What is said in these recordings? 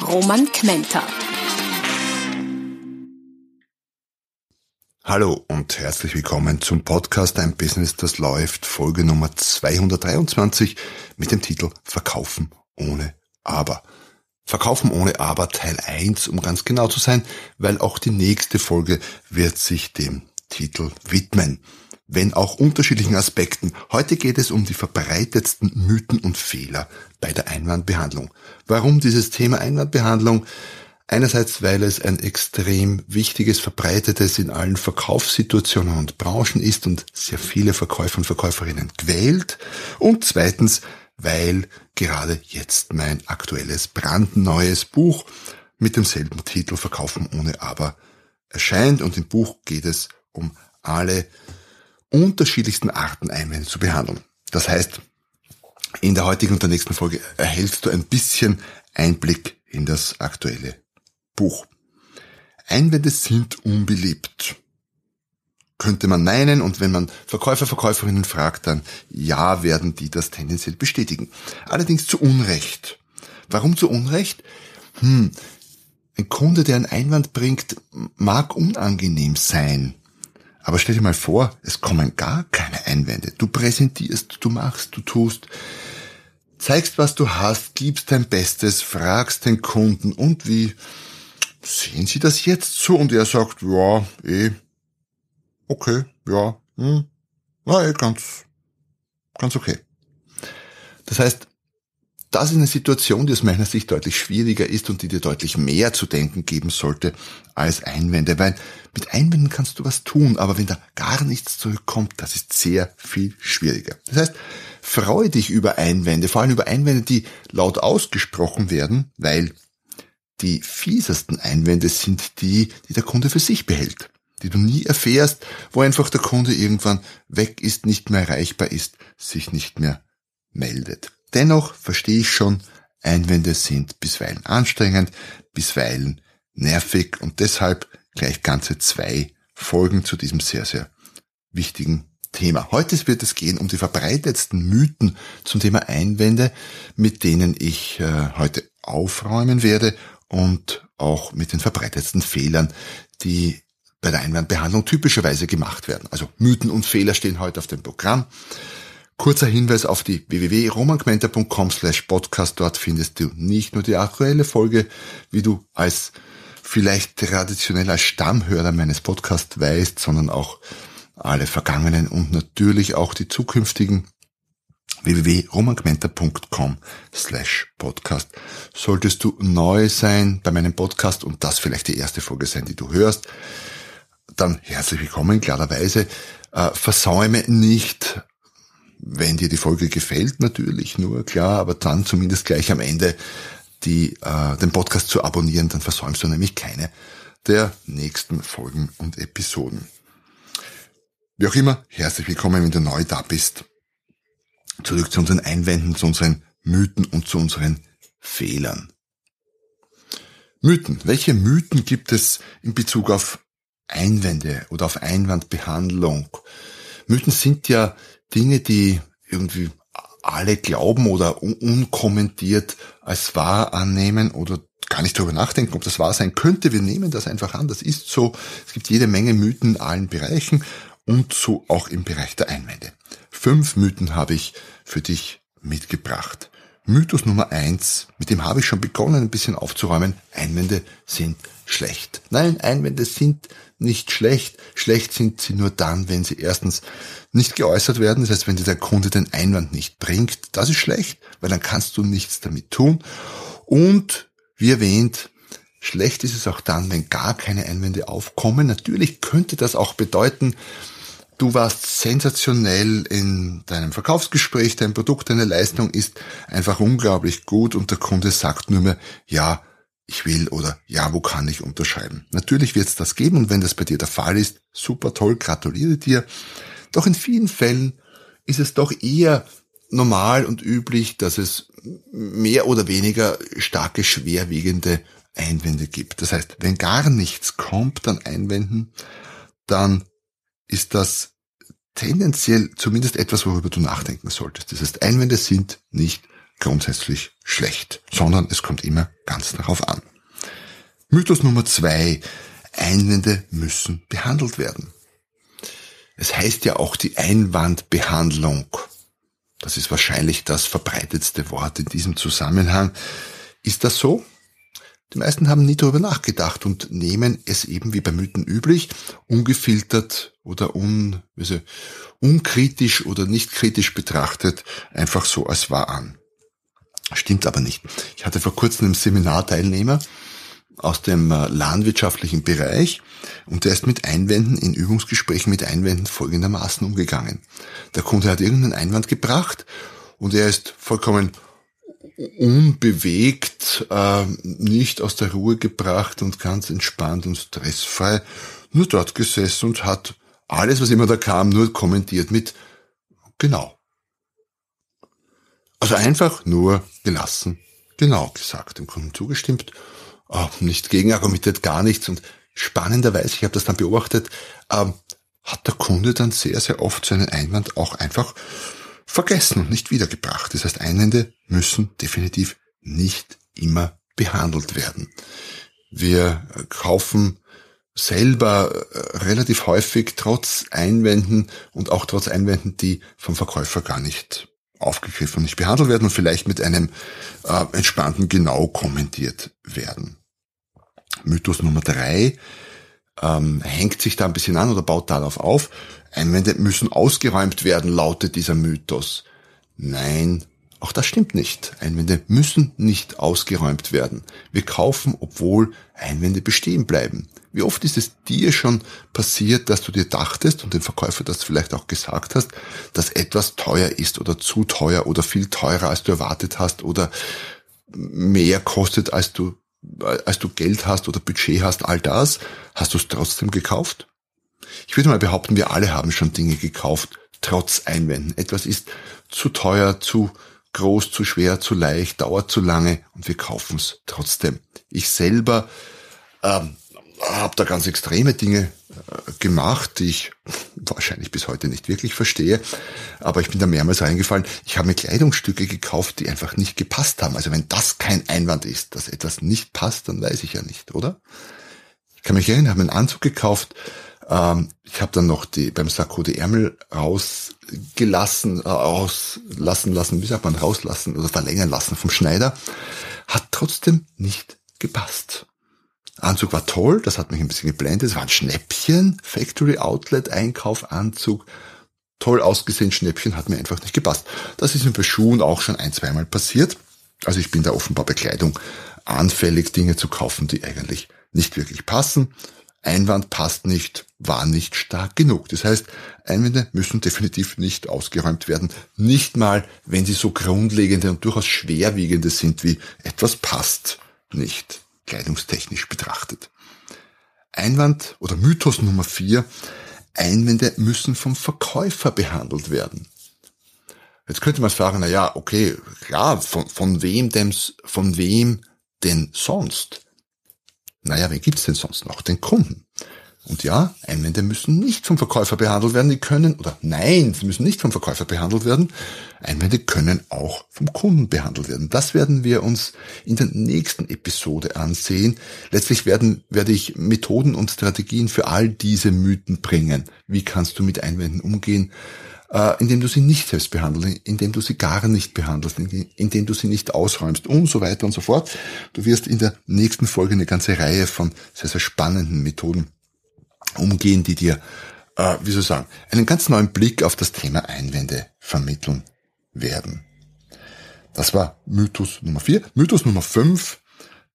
Roman Kmenter. Hallo und herzlich willkommen zum Podcast Ein Business, das läuft, Folge Nummer 223 mit dem Titel Verkaufen ohne Aber. Verkaufen ohne Aber Teil 1, um ganz genau zu sein, weil auch die nächste Folge wird sich dem Titel widmen wenn auch unterschiedlichen Aspekten. Heute geht es um die verbreitetsten Mythen und Fehler bei der Einwandbehandlung. Warum dieses Thema Einwandbehandlung? Einerseits, weil es ein extrem wichtiges, verbreitetes in allen Verkaufssituationen und Branchen ist und sehr viele Verkäufer und Verkäuferinnen quält. Und zweitens, weil gerade jetzt mein aktuelles brandneues Buch mit demselben Titel Verkaufen ohne Aber erscheint. Und im Buch geht es um alle unterschiedlichsten Arten Einwände zu behandeln. Das heißt, in der heutigen und der nächsten Folge erhältst du ein bisschen Einblick in das aktuelle Buch. Einwände sind unbeliebt. Könnte man meinen, und wenn man Verkäufer, Verkäuferinnen fragt, dann ja, werden die das tendenziell bestätigen. Allerdings zu Unrecht. Warum zu Unrecht? Hm, ein Kunde, der einen Einwand bringt, mag unangenehm sein. Aber stell dir mal vor, es kommen gar keine Einwände. Du präsentierst, du machst, du tust, zeigst, was du hast, gibst dein Bestes, fragst den Kunden und wie sehen Sie das jetzt so? Und er sagt, ja, eh, okay, ja, hm, na eh, ganz, ganz okay. Das heißt, das ist eine Situation, die aus meiner Sicht deutlich schwieriger ist und die dir deutlich mehr zu denken geben sollte als Einwände, weil mit Einwänden kannst du was tun, aber wenn da gar nichts zurückkommt, das ist sehr viel schwieriger. Das heißt, freue dich über Einwände, vor allem über Einwände, die laut ausgesprochen werden, weil die fiesesten Einwände sind die, die der Kunde für sich behält, die du nie erfährst, wo einfach der Kunde irgendwann weg ist, nicht mehr erreichbar ist, sich nicht mehr meldet. Dennoch verstehe ich schon, Einwände sind bisweilen anstrengend, bisweilen nervig und deshalb gleich ganze zwei Folgen zu diesem sehr, sehr wichtigen Thema. Heute wird es gehen um die verbreitetsten Mythen zum Thema Einwände, mit denen ich äh, heute aufräumen werde und auch mit den verbreitetsten Fehlern, die bei der Einwandbehandlung typischerweise gemacht werden. Also Mythen und Fehler stehen heute auf dem Programm. Kurzer Hinweis auf die www.romangmenta.com slash podcast. Dort findest du nicht nur die aktuelle Folge, wie du als vielleicht traditionell als Stammhörer meines Podcasts weißt, sondern auch alle vergangenen und natürlich auch die zukünftigen www.romangmenta.com slash podcast. Solltest du neu sein bei meinem Podcast und das vielleicht die erste Folge sein, die du hörst, dann herzlich willkommen, klarerweise. Äh, versäume nicht wenn dir die Folge gefällt, natürlich nur, klar, aber dann zumindest gleich am Ende die, äh, den Podcast zu abonnieren, dann versäumst du nämlich keine der nächsten Folgen und Episoden. Wie auch immer, herzlich willkommen, wenn du neu da bist. Zurück zu unseren Einwänden, zu unseren Mythen und zu unseren Fehlern. Mythen. Welche Mythen gibt es in Bezug auf Einwände oder auf Einwandbehandlung? Mythen sind ja Dinge, die irgendwie alle glauben oder unkommentiert als wahr annehmen oder gar nicht darüber nachdenken, ob das wahr sein könnte. Wir nehmen das einfach an. Das ist so. Es gibt jede Menge Mythen in allen Bereichen und so auch im Bereich der Einwände. Fünf Mythen habe ich für dich mitgebracht. Mythos Nummer eins, mit dem habe ich schon begonnen, ein bisschen aufzuräumen. Einwände sind schlecht. Nein, Einwände sind nicht schlecht. Schlecht sind sie nur dann, wenn sie erstens nicht geäußert werden. Das heißt, wenn dir der Kunde den Einwand nicht bringt, das ist schlecht, weil dann kannst du nichts damit tun. Und wie erwähnt, schlecht ist es auch dann, wenn gar keine Einwände aufkommen. Natürlich könnte das auch bedeuten, du warst sensationell in deinem Verkaufsgespräch, dein Produkt, deine Leistung ist einfach unglaublich gut und der Kunde sagt nur mehr, ja, ich will oder ja, wo kann ich unterschreiben. Natürlich wird es das geben und wenn das bei dir der Fall ist, super toll, gratuliere dir. Doch in vielen Fällen ist es doch eher normal und üblich, dass es mehr oder weniger starke, schwerwiegende Einwände gibt. Das heißt, wenn gar nichts kommt an Einwänden, dann ist das tendenziell zumindest etwas, worüber du nachdenken solltest. Das heißt, Einwände sind nicht grundsätzlich schlecht, sondern es kommt immer ganz darauf an. Mythos Nummer zwei. Einwände müssen behandelt werden. Es heißt ja auch die Einwandbehandlung. Das ist wahrscheinlich das verbreitetste Wort in diesem Zusammenhang. Ist das so? Die meisten haben nie darüber nachgedacht und nehmen es eben wie bei Mythen üblich, ungefiltert oder un, also unkritisch oder nicht kritisch betrachtet, einfach so als wahr an. Stimmt aber nicht. Ich hatte vor kurzem einen Seminarteilnehmer aus dem äh, landwirtschaftlichen Bereich und der ist mit Einwänden in Übungsgesprächen mit Einwänden folgendermaßen umgegangen. Der Kunde hat irgendeinen Einwand gebracht und er ist vollkommen unbewegt, äh, nicht aus der Ruhe gebracht und ganz entspannt und stressfrei nur dort gesessen und hat alles, was immer da kam, nur kommentiert mit genau. Also einfach nur gelassen, genau gesagt, dem Kunden zugestimmt, äh, nicht gegenargumentiert, gar nichts und spannenderweise, ich habe das dann beobachtet, äh, hat der Kunde dann sehr, sehr oft seinen Einwand auch einfach vergessen und nicht wiedergebracht. Das heißt, Einwände müssen definitiv nicht immer behandelt werden. Wir kaufen selber äh, relativ häufig trotz Einwänden und auch trotz Einwänden, die vom Verkäufer gar nicht aufgegriffen und nicht behandelt werden und vielleicht mit einem äh, entspannten Genau kommentiert werden. Mythos Nummer drei ähm, hängt sich da ein bisschen an oder baut darauf auf. Einwände müssen ausgeräumt werden, lautet dieser Mythos. Nein, auch das stimmt nicht. Einwände müssen nicht ausgeräumt werden. Wir kaufen, obwohl Einwände bestehen bleiben. Wie oft ist es dir schon passiert, dass du dir dachtest und dem Verkäufer das vielleicht auch gesagt hast, dass etwas teuer ist oder zu teuer oder viel teurer als du erwartet hast oder mehr kostet als du als du Geld hast oder Budget hast, all das, hast du es trotzdem gekauft? Ich würde mal behaupten, wir alle haben schon Dinge gekauft, trotz Einwänden. Etwas ist zu teuer, zu groß, zu schwer, zu leicht, dauert zu lange und wir kaufen es trotzdem. Ich selber ähm, habe da ganz extreme Dinge äh, gemacht, die ich wahrscheinlich bis heute nicht wirklich verstehe, aber ich bin da mehrmals reingefallen. Ich habe mir Kleidungsstücke gekauft, die einfach nicht gepasst haben. Also wenn das kein Einwand ist, dass etwas nicht passt, dann weiß ich ja nicht, oder? Ich kann mich erinnern, habe einen Anzug gekauft, ähm, ich habe dann noch die beim Sakko die Ärmel rausgelassen, äh, auslassen lassen, wie sagt man, rauslassen oder verlängern lassen vom Schneider. Hat trotzdem nicht gepasst. Anzug war toll, das hat mich ein bisschen geblendet. Es war ein Schnäppchen, Factory Outlet Einkauf Anzug. Toll ausgesehen Schnäppchen hat mir einfach nicht gepasst. Das ist mir bei Schuhen auch schon ein, zweimal passiert. Also ich bin da offenbar bei Kleidung anfällig, Dinge zu kaufen, die eigentlich nicht wirklich passen. Einwand passt nicht, war nicht stark genug. Das heißt, Einwände müssen definitiv nicht ausgeräumt werden. Nicht mal, wenn sie so grundlegende und durchaus schwerwiegende sind wie etwas passt nicht, kleidungstechnisch betrachtet. Einwand oder Mythos Nummer vier. Einwände müssen vom Verkäufer behandelt werden. Jetzt könnte man sagen, na ja, okay, klar, von, von wem denn, von wem denn sonst? Naja, wen gibt's denn sonst noch? Den Kunden. Und ja, Einwände müssen nicht vom Verkäufer behandelt werden, die können, oder nein, sie müssen nicht vom Verkäufer behandelt werden. Einwände können auch vom Kunden behandelt werden. Das werden wir uns in der nächsten Episode ansehen. Letztlich werden, werde ich Methoden und Strategien für all diese Mythen bringen. Wie kannst du mit Einwänden umgehen? äh, indem du sie nicht selbst behandelst, indem du sie gar nicht behandelst, indem du sie nicht ausräumst und so weiter und so fort. Du wirst in der nächsten Folge eine ganze Reihe von sehr, sehr spannenden Methoden umgehen, die dir, äh, wie soll ich sagen, einen ganz neuen Blick auf das Thema Einwände vermitteln werden. Das war Mythos Nummer vier. Mythos Nummer fünf.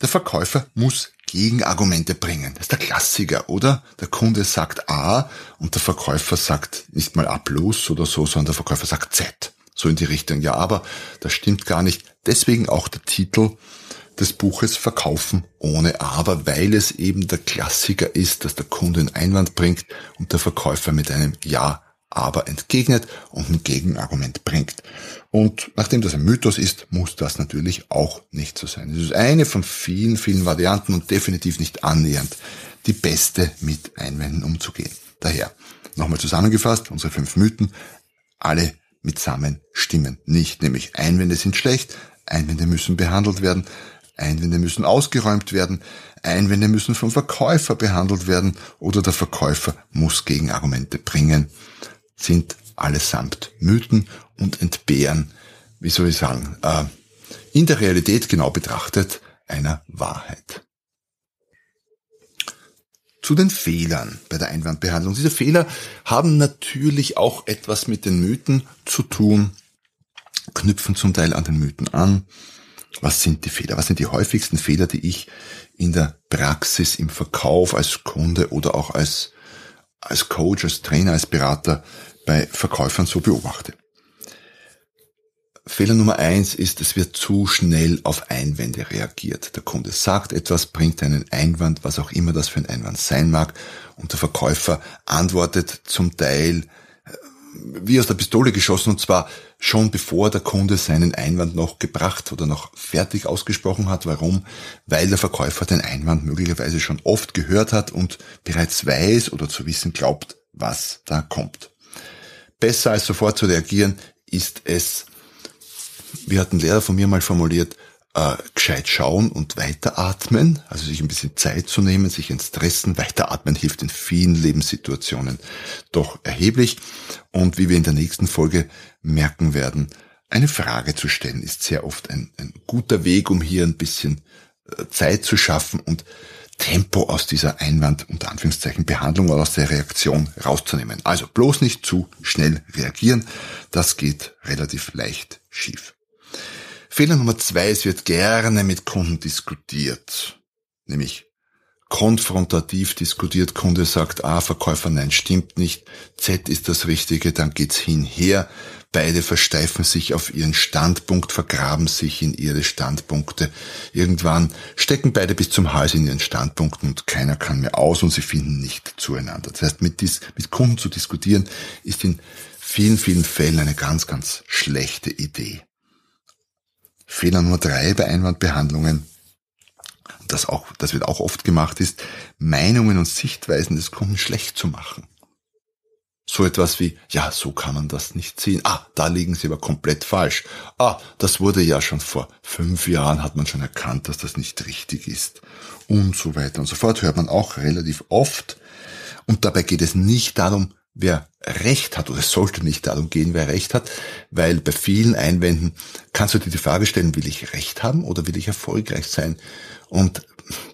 Der Verkäufer muss Gegenargumente bringen. Das ist der Klassiker, oder? Der Kunde sagt A und der Verkäufer sagt nicht mal A plus oder so, sondern der Verkäufer sagt Z. So in die Richtung. Ja, aber das stimmt gar nicht. Deswegen auch der Titel des Buches Verkaufen ohne Aber, weil es eben der Klassiker ist, dass der Kunde einen Einwand bringt und der Verkäufer mit einem Ja, aber entgegnet und ein Gegenargument bringt. Und nachdem das ein Mythos ist, muss das natürlich auch nicht so sein. Es ist eine von vielen, vielen Varianten und definitiv nicht annähernd die beste mit Einwänden umzugehen. Daher, nochmal zusammengefasst, unsere fünf Mythen, alle mitsammen stimmen nicht, nämlich Einwände sind schlecht, Einwände müssen behandelt werden, Einwände müssen ausgeräumt werden, Einwände müssen vom Verkäufer behandelt werden oder der Verkäufer muss Gegenargumente bringen, sind allesamt Mythen und entbehren, wie soll ich sagen, äh, in der Realität genau betrachtet einer Wahrheit. Zu den Fehlern bei der Einwandbehandlung. Diese Fehler haben natürlich auch etwas mit den Mythen zu tun, knüpfen zum Teil an den Mythen an. Was sind die Fehler? Was sind die häufigsten Fehler, die ich in der Praxis, im Verkauf als Kunde oder auch als, als Coach, als Trainer, als Berater bei Verkäufern so beobachte? Fehler Nummer eins ist, es wird zu schnell auf Einwände reagiert. Der Kunde sagt etwas, bringt einen Einwand, was auch immer das für ein Einwand sein mag, und der Verkäufer antwortet zum Teil wie aus der Pistole geschossen, und zwar schon bevor der Kunde seinen Einwand noch gebracht oder noch fertig ausgesprochen hat. Warum? Weil der Verkäufer den Einwand möglicherweise schon oft gehört hat und bereits weiß oder zu wissen glaubt, was da kommt. Besser als sofort zu reagieren ist es, wie hat ein Lehrer von mir mal formuliert, äh, gescheit schauen und weiteratmen, also sich ein bisschen Zeit zu nehmen, sich entstressen. Weiteratmen hilft in vielen Lebenssituationen doch erheblich. Und wie wir in der nächsten Folge merken werden, eine Frage zu stellen ist sehr oft ein, ein guter Weg, um hier ein bisschen äh, Zeit zu schaffen und Tempo aus dieser Einwand, unter Anführungszeichen, Behandlung oder aus der Reaktion rauszunehmen. Also bloß nicht zu schnell reagieren. Das geht relativ leicht schief. Fehler Nummer zwei, es wird gerne mit Kunden diskutiert. Nämlich konfrontativ diskutiert. Kunde sagt A, Verkäufer, nein, stimmt nicht. Z ist das Richtige, dann geht's hinher. Beide versteifen sich auf ihren Standpunkt, vergraben sich in ihre Standpunkte. Irgendwann stecken beide bis zum Hals in ihren Standpunkten und keiner kann mehr aus und sie finden nicht zueinander. Das heißt, mit, dies, mit Kunden zu diskutieren ist in vielen, vielen Fällen eine ganz, ganz schlechte Idee. Fehler Nummer drei bei Einwandbehandlungen, das auch, das wird auch oft gemacht, ist, Meinungen und Sichtweisen des Kunden schlecht zu machen. So etwas wie, ja, so kann man das nicht sehen. Ah, da liegen Sie aber komplett falsch. Ah, das wurde ja schon vor fünf Jahren, hat man schon erkannt, dass das nicht richtig ist. Und so weiter und so fort hört man auch relativ oft. Und dabei geht es nicht darum, wer Recht hat, oder es sollte nicht darum gehen, wer Recht hat, weil bei vielen Einwänden kannst du dir die Frage stellen, will ich Recht haben oder will ich erfolgreich sein? Und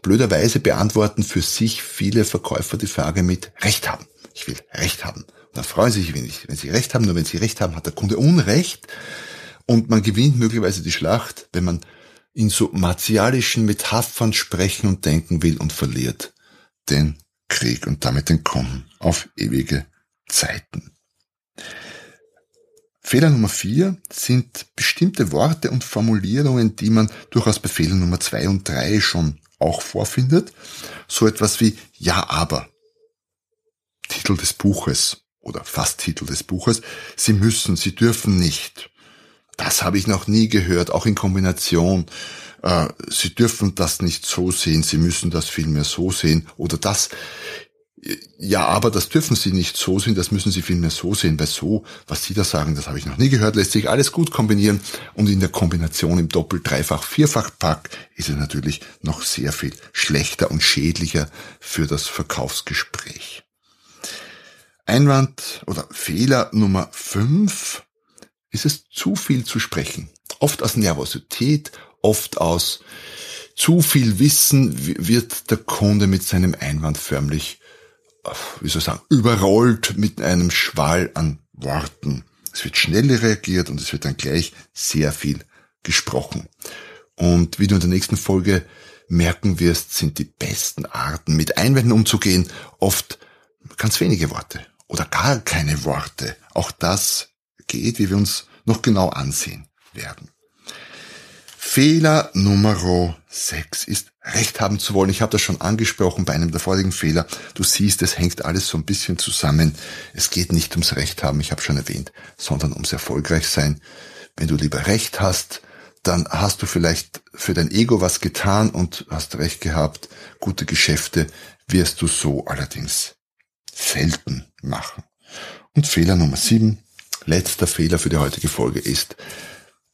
blöderweise beantworten für sich viele Verkäufer die Frage mit Recht haben. Ich will Recht haben. Und dann freuen sie sich, wenn, ich, wenn sie Recht haben, nur wenn sie Recht haben, hat der Kunde Unrecht. Und man gewinnt möglicherweise die Schlacht, wenn man in so martialischen Metaphern sprechen und denken will und verliert den Krieg und damit den Kunden auf ewige Zeiten. Fehler Nummer vier sind bestimmte Worte und Formulierungen, die man durchaus bei Fehler Nummer zwei und drei schon auch vorfindet. So etwas wie Ja, aber. Titel des Buches oder fast Titel des Buches. Sie müssen, Sie dürfen nicht. Das habe ich noch nie gehört, auch in Kombination. Äh, Sie dürfen das nicht so sehen, Sie müssen das vielmehr so sehen. Oder das ja, aber das dürfen Sie nicht so sehen, das müssen Sie vielmehr so sehen, weil so, was Sie da sagen, das habe ich noch nie gehört, lässt sich alles gut kombinieren und in der Kombination im Doppel-, Dreifach-, Vierfach-Pack ist es natürlich noch sehr viel schlechter und schädlicher für das Verkaufsgespräch. Einwand oder Fehler Nummer fünf ist es zu viel zu sprechen. Oft aus Nervosität, oft aus zu viel Wissen wird der Kunde mit seinem Einwand förmlich wie soll ich sagen, überrollt mit einem Schwall an Worten. Es wird schnell reagiert und es wird dann gleich sehr viel gesprochen. Und wie du in der nächsten Folge merken wirst, sind die besten Arten, mit Einwänden umzugehen, oft ganz wenige Worte oder gar keine Worte. Auch das geht, wie wir uns noch genau ansehen werden. Fehler Nummer 6 ist Recht haben zu wollen. Ich habe das schon angesprochen bei einem der vorigen Fehler. Du siehst, es hängt alles so ein bisschen zusammen. Es geht nicht ums Recht haben, ich habe schon erwähnt, sondern ums erfolgreich sein. Wenn du lieber Recht hast, dann hast du vielleicht für dein Ego was getan und hast Recht gehabt. Gute Geschäfte wirst du so allerdings selten machen. Und Fehler Nummer 7, letzter Fehler für die heutige Folge ist,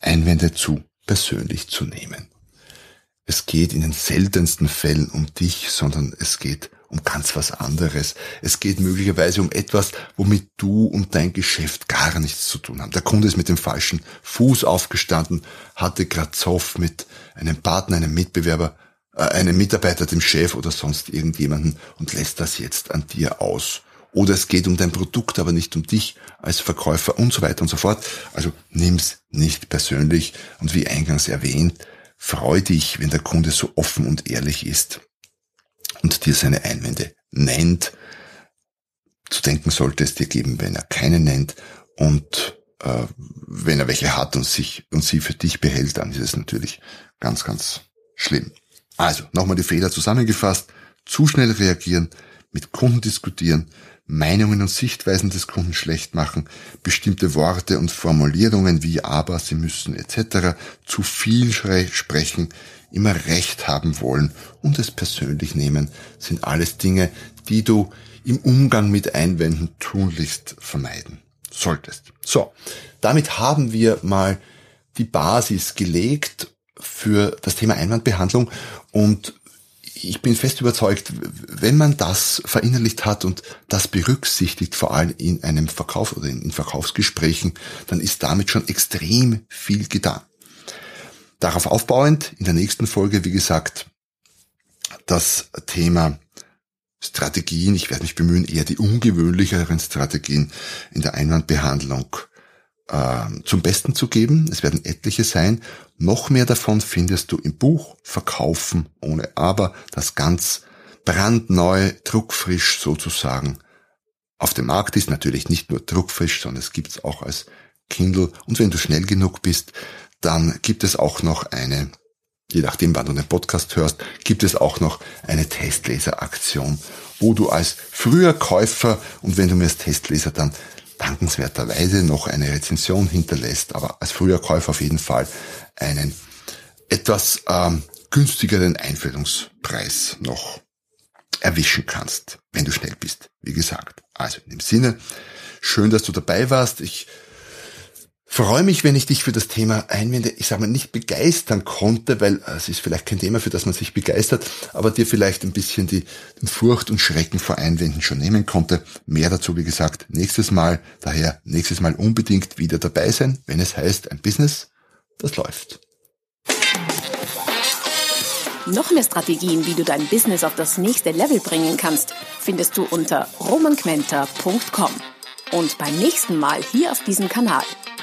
Einwände zu persönlich zu nehmen. Es geht in den seltensten Fällen um dich, sondern es geht um ganz was anderes. Es geht möglicherweise um etwas, womit du und dein Geschäft gar nichts zu tun haben. Der Kunde ist mit dem falschen Fuß aufgestanden, hatte grad Zoff mit einem Partner, einem Mitbewerber, äh, einem Mitarbeiter, dem Chef oder sonst irgendjemanden und lässt das jetzt an dir aus. Oder es geht um dein Produkt, aber nicht um dich als Verkäufer und so weiter und so fort. Also nimm's nicht persönlich und wie eingangs erwähnt, freu dich, wenn der Kunde so offen und ehrlich ist und dir seine Einwände nennt. Zu denken sollte es dir geben, wenn er keine nennt und äh, wenn er welche hat und sich und sie für dich behält, dann ist es natürlich ganz, ganz schlimm. Also nochmal die Fehler zusammengefasst: zu schnell reagieren, mit Kunden diskutieren, Meinungen und Sichtweisen des Kunden schlecht machen, bestimmte Worte und Formulierungen wie aber, sie müssen etc. zu viel sprechen, immer Recht haben wollen und es persönlich nehmen, sind alles Dinge, die du im Umgang mit Einwänden tunlichst vermeiden solltest. So, damit haben wir mal die Basis gelegt für das Thema Einwandbehandlung und ich bin fest überzeugt, wenn man das verinnerlicht hat und das berücksichtigt, vor allem in einem Verkauf oder in Verkaufsgesprächen, dann ist damit schon extrem viel getan. Darauf aufbauend, in der nächsten Folge, wie gesagt, das Thema Strategien. Ich werde mich bemühen, eher die ungewöhnlicheren Strategien in der Einwandbehandlung äh, zum Besten zu geben. Es werden etliche sein. Noch mehr davon findest du im Buch Verkaufen ohne Aber, das ganz brandneu, druckfrisch sozusagen auf dem Markt ist. Natürlich nicht nur druckfrisch, sondern es gibt es auch als Kindle. Und wenn du schnell genug bist, dann gibt es auch noch eine, je nachdem wann du den Podcast hörst, gibt es auch noch eine Testleseraktion, wo du als früher Käufer und wenn du mir als Testleser dann dankenswerterweise noch eine Rezension hinterlässt, aber als früher Käufer auf jeden Fall einen etwas ähm, günstigeren Einführungspreis noch erwischen kannst, wenn du schnell bist. Wie gesagt. Also in dem Sinne, schön, dass du dabei warst. Ich freue mich, wenn ich dich für das Thema Einwände, ich sage mal, nicht begeistern konnte, weil äh, es ist vielleicht kein Thema, für das man sich begeistert, aber dir vielleicht ein bisschen die, den Furcht und Schrecken vor Einwänden schon nehmen konnte. Mehr dazu, wie gesagt, nächstes Mal. Daher nächstes Mal unbedingt wieder dabei sein, wenn es heißt, ein Business, das läuft. Noch mehr Strategien, wie du dein Business auf das nächste Level bringen kannst, findest du unter romanquenter.com. Und beim nächsten Mal hier auf diesem Kanal